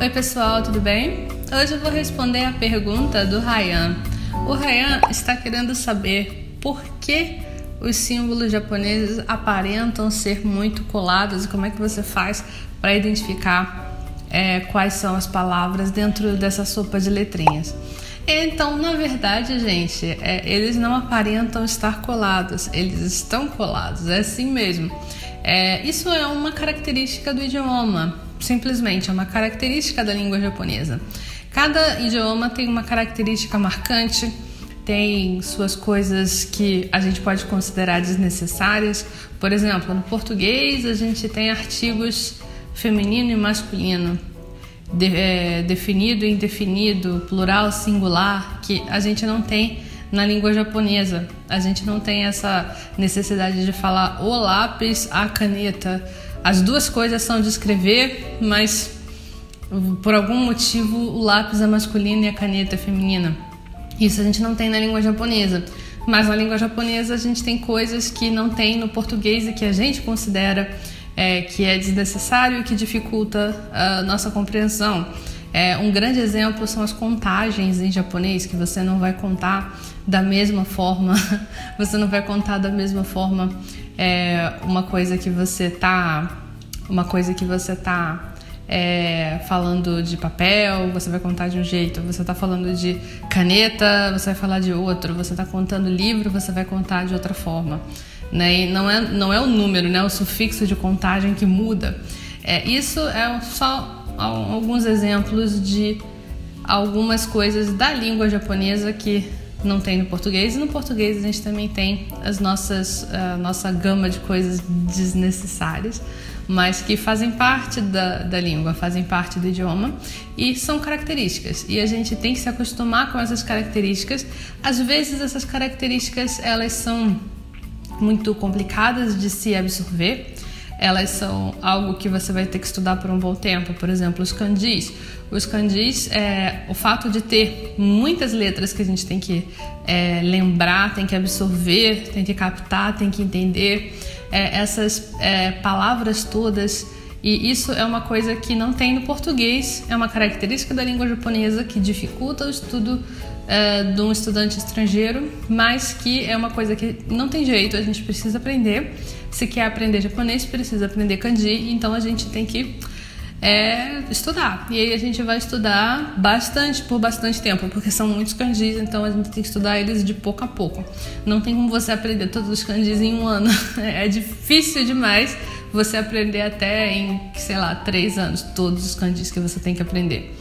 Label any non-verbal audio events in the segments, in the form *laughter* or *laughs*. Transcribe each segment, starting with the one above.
Oi, pessoal, tudo bem? Hoje eu vou responder a pergunta do Ryan. O Ryan está querendo saber por que os símbolos japoneses aparentam ser muito colados e como é que você faz para identificar é, quais são as palavras dentro dessa sopa de letrinhas. Então, na verdade, gente, é, eles não aparentam estar colados, eles estão colados, é assim mesmo. É, isso é uma característica do idioma simplesmente, é uma característica da língua japonesa. Cada idioma tem uma característica marcante, tem suas coisas que a gente pode considerar desnecessárias. Por exemplo, no português a gente tem artigos feminino e masculino, de, é, definido e indefinido, plural, singular, que a gente não tem na língua japonesa. A gente não tem essa necessidade de falar o lápis, a caneta as duas coisas são de escrever, mas por algum motivo o lápis é masculino e a caneta é feminina. Isso a gente não tem na língua japonesa. Mas na língua japonesa a gente tem coisas que não tem no português e que a gente considera é, que é desnecessário e que dificulta a nossa compreensão. É, um grande exemplo são as contagens em japonês, que você não vai contar da mesma forma, *laughs* você não vai contar da mesma forma é, uma coisa que você tá. Uma coisa que você tá é, falando de papel, você vai contar de um jeito, você está falando de caneta, você vai falar de outro, você está contando livro, você vai contar de outra forma. Né? E não é, não é o número, né? o sufixo de contagem que muda. É, isso é só alguns exemplos de algumas coisas da língua japonesa que não tem no português e no português a gente também tem as nossas a nossa gama de coisas desnecessárias mas que fazem parte da, da língua, fazem parte do idioma e são características. E a gente tem que se acostumar com essas características. Às vezes essas características elas são muito complicadas de se absorver elas são algo que você vai ter que estudar por um bom tempo. Por exemplo, os kanjis. Os kanjis, é, o fato de ter muitas letras que a gente tem que é, lembrar, tem que absorver, tem que captar, tem que entender é, essas é, palavras todas. E isso é uma coisa que não tem no português, é uma característica da língua japonesa que dificulta o estudo é, de um estudante estrangeiro, mas que é uma coisa que não tem jeito, a gente precisa aprender. Se quer aprender japonês, precisa aprender kanji, então a gente tem que é, estudar. E aí a gente vai estudar bastante, por bastante tempo, porque são muitos kanjis, então a gente tem que estudar eles de pouco a pouco. Não tem como você aprender todos os kanjis em um ano, *laughs* é difícil demais você aprender até em, sei lá, três anos, todos os kanjis que você tem que aprender.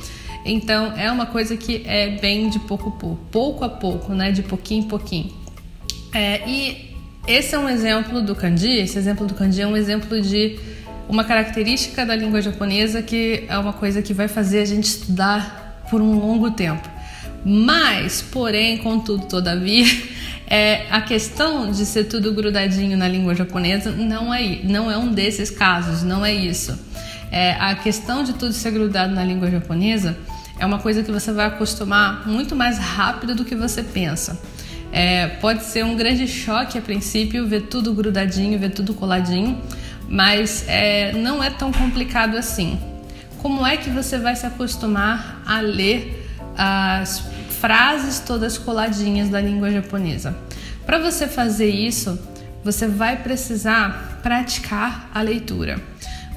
Então é uma coisa que é bem de pouco a pouco, pouco a pouco, né? De pouquinho em pouquinho. É, e esse é um exemplo do kanji. Esse exemplo do kanji é um exemplo de uma característica da língua japonesa que é uma coisa que vai fazer a gente estudar por um longo tempo. Mas, porém, contudo, todavia, *laughs* é, a questão de ser tudo grudadinho na língua japonesa não é, não é um desses casos, não é isso. É, a questão de tudo ser grudado na língua japonesa é uma coisa que você vai acostumar muito mais rápido do que você pensa. É, pode ser um grande choque a princípio ver tudo grudadinho, ver tudo coladinho, mas é, não é tão complicado assim. Como é que você vai se acostumar a ler as frases todas coladinhas da língua japonesa? Para você fazer isso, você vai precisar praticar a leitura.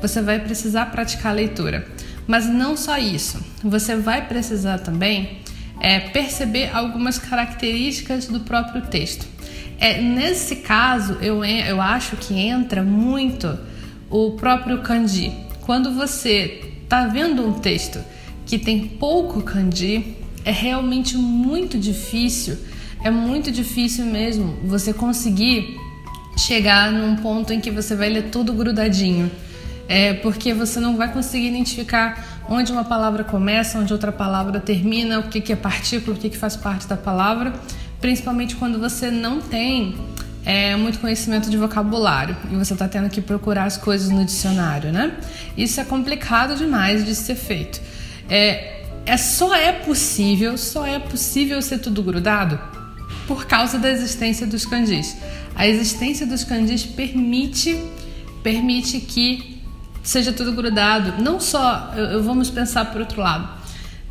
Você vai precisar praticar a leitura. Mas não só isso, você vai precisar também é, perceber algumas características do próprio texto. É, nesse caso, eu, eu acho que entra muito o próprio kanji. Quando você está vendo um texto que tem pouco kanji, é realmente muito difícil, é muito difícil mesmo você conseguir chegar num ponto em que você vai ler tudo grudadinho. É porque você não vai conseguir identificar onde uma palavra começa, onde outra palavra termina, o que, que é partícula, o que, que faz parte da palavra, principalmente quando você não tem é, muito conhecimento de vocabulário e você está tendo que procurar as coisas no dicionário, né? Isso é complicado demais de ser feito. É, é só é possível, só é possível ser tudo grudado por causa da existência dos kanjis. A existência dos kanjis permite permite que seja tudo grudado. Não só, eu, eu, vamos pensar por outro lado.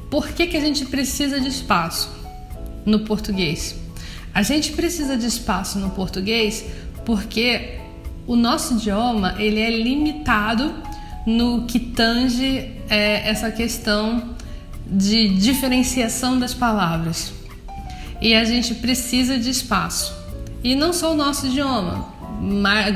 Por que, que a gente precisa de espaço no português? A gente precisa de espaço no português porque o nosso idioma ele é limitado no que tange é, essa questão de diferenciação das palavras. E a gente precisa de espaço. E não só o nosso idioma,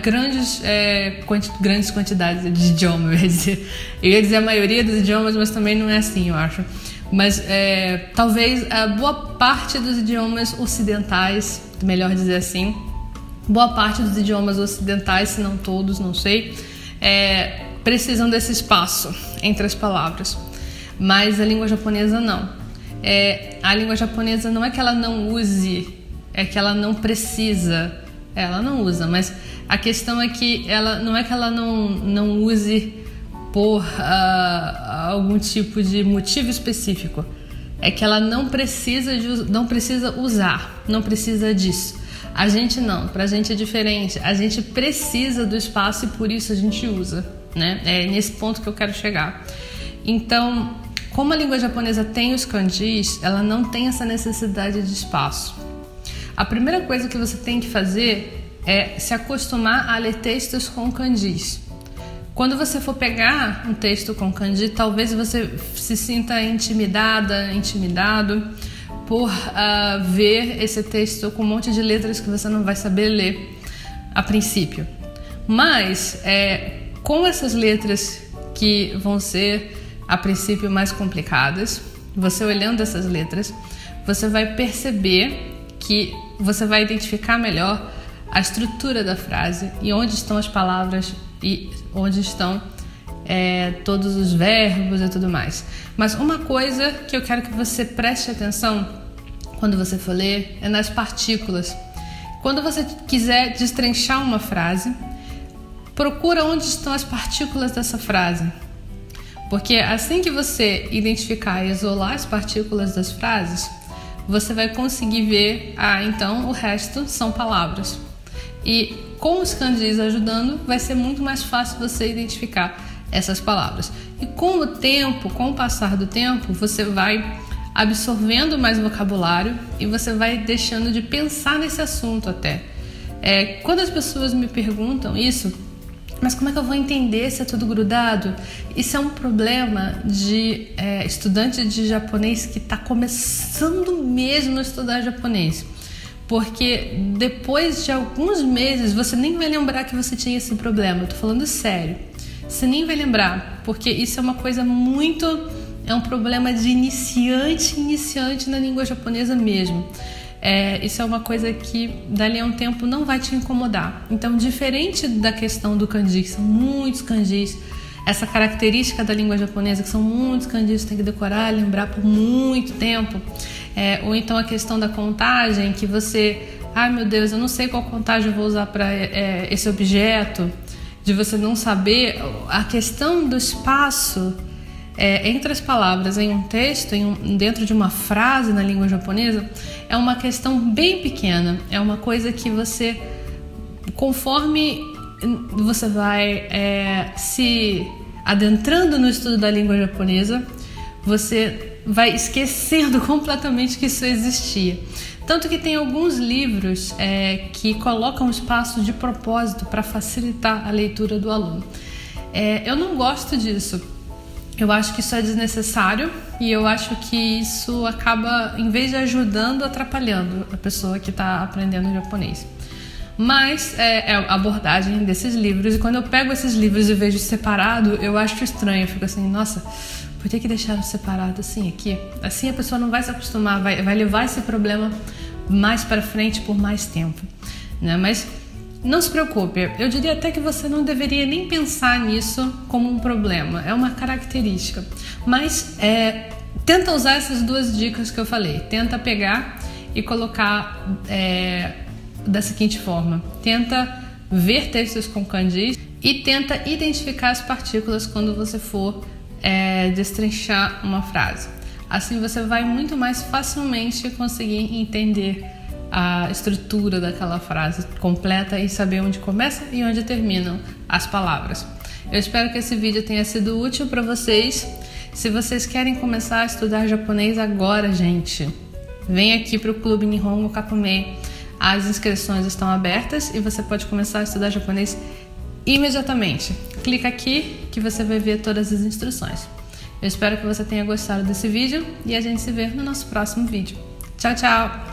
grandes, é, quanti, grandes quantidades de idiomas, eu ia, dizer, eu ia dizer a maioria dos idiomas, mas também não é assim, eu acho. Mas é, talvez a boa parte dos idiomas ocidentais, melhor dizer assim, boa parte dos idiomas ocidentais, se não todos, não sei, é, precisam desse espaço entre as palavras. Mas a língua japonesa não. É, a língua japonesa não é que ela não use, é que ela não precisa ela não usa, mas a questão é que ela não é que ela não, não use por uh, algum tipo de motivo específico. É que ela não precisa, de, não precisa usar, não precisa disso. A gente não, pra gente é diferente. A gente precisa do espaço e por isso a gente usa, né? É nesse ponto que eu quero chegar. Então, como a língua japonesa tem os kanjis, ela não tem essa necessidade de espaço. A primeira coisa que você tem que fazer é se acostumar a ler textos com kanjis. Quando você for pegar um texto com kanji, talvez você se sinta intimidada, intimidado por uh, ver esse texto com um monte de letras que você não vai saber ler a princípio. Mas é, com essas letras que vão ser a princípio mais complicadas, você olhando essas letras, você vai perceber que você vai identificar melhor a estrutura da frase e onde estão as palavras e onde estão é, todos os verbos e tudo mais. Mas uma coisa que eu quero que você preste atenção quando você for ler é nas partículas. Quando você quiser destrinchar uma frase, procura onde estão as partículas dessa frase. Porque assim que você identificar e isolar as partículas das frases, você vai conseguir ver, ah, então o resto são palavras. E com os kanjis ajudando, vai ser muito mais fácil você identificar essas palavras. E com o tempo, com o passar do tempo, você vai absorvendo mais vocabulário e você vai deixando de pensar nesse assunto até. É, quando as pessoas me perguntam isso, mas como é que eu vou entender se é tudo grudado? Isso é um problema de é, estudante de japonês que está começando mesmo a estudar japonês. Porque depois de alguns meses você nem vai lembrar que você tinha esse problema. Eu tô falando sério. Você nem vai lembrar, porque isso é uma coisa muito. É um problema de iniciante, iniciante na língua japonesa mesmo é, isso é uma coisa que dali a um tempo não vai te incomodar. Então, diferente da questão do kanji, que são muitos kanjis, essa característica da língua japonesa, que são muitos kanjis, tem que decorar, lembrar por muito tempo, é, ou então a questão da contagem, que você, ai meu Deus, eu não sei qual contagem eu vou usar para é, esse objeto, de você não saber, a questão do espaço é, entre as palavras em um texto, em um, dentro de uma frase na língua japonesa, é uma questão bem pequena. É uma coisa que você, conforme você vai é, se adentrando no estudo da língua japonesa, você vai esquecendo *laughs* completamente que isso existia. Tanto que tem alguns livros é, que colocam espaço de propósito para facilitar a leitura do aluno. É, eu não gosto disso, eu acho que isso é desnecessário e eu acho que isso acaba, em vez de ajudando, atrapalhando a pessoa que está aprendendo japonês. Mas é, é, a abordagem desses livros, e quando eu pego esses livros e vejo separado, eu acho estranho. Eu fico assim, nossa, por que, que deixaram separado assim aqui? Assim a pessoa não vai se acostumar, vai, vai levar esse problema mais para frente por mais tempo. Né? Mas não se preocupe, eu diria até que você não deveria nem pensar nisso como um problema, é uma característica. Mas é, tenta usar essas duas dicas que eu falei. Tenta pegar e colocar é, da seguinte forma: tenta ver textos com kanjis e tenta identificar as partículas quando você for é, destrinchar uma frase. Assim você vai muito mais facilmente conseguir entender a estrutura daquela frase completa e saber onde começa e onde terminam as palavras. Eu espero que esse vídeo tenha sido útil para vocês. Se vocês querem começar a estudar japonês agora, gente, vem aqui para o Clube Nihongo Kakumei. As inscrições estão abertas e você pode começar a estudar japonês imediatamente. Clica aqui que você vai ver todas as instruções. Eu espero que você tenha gostado desse vídeo e a gente se vê no nosso próximo vídeo. Tchau, tchau!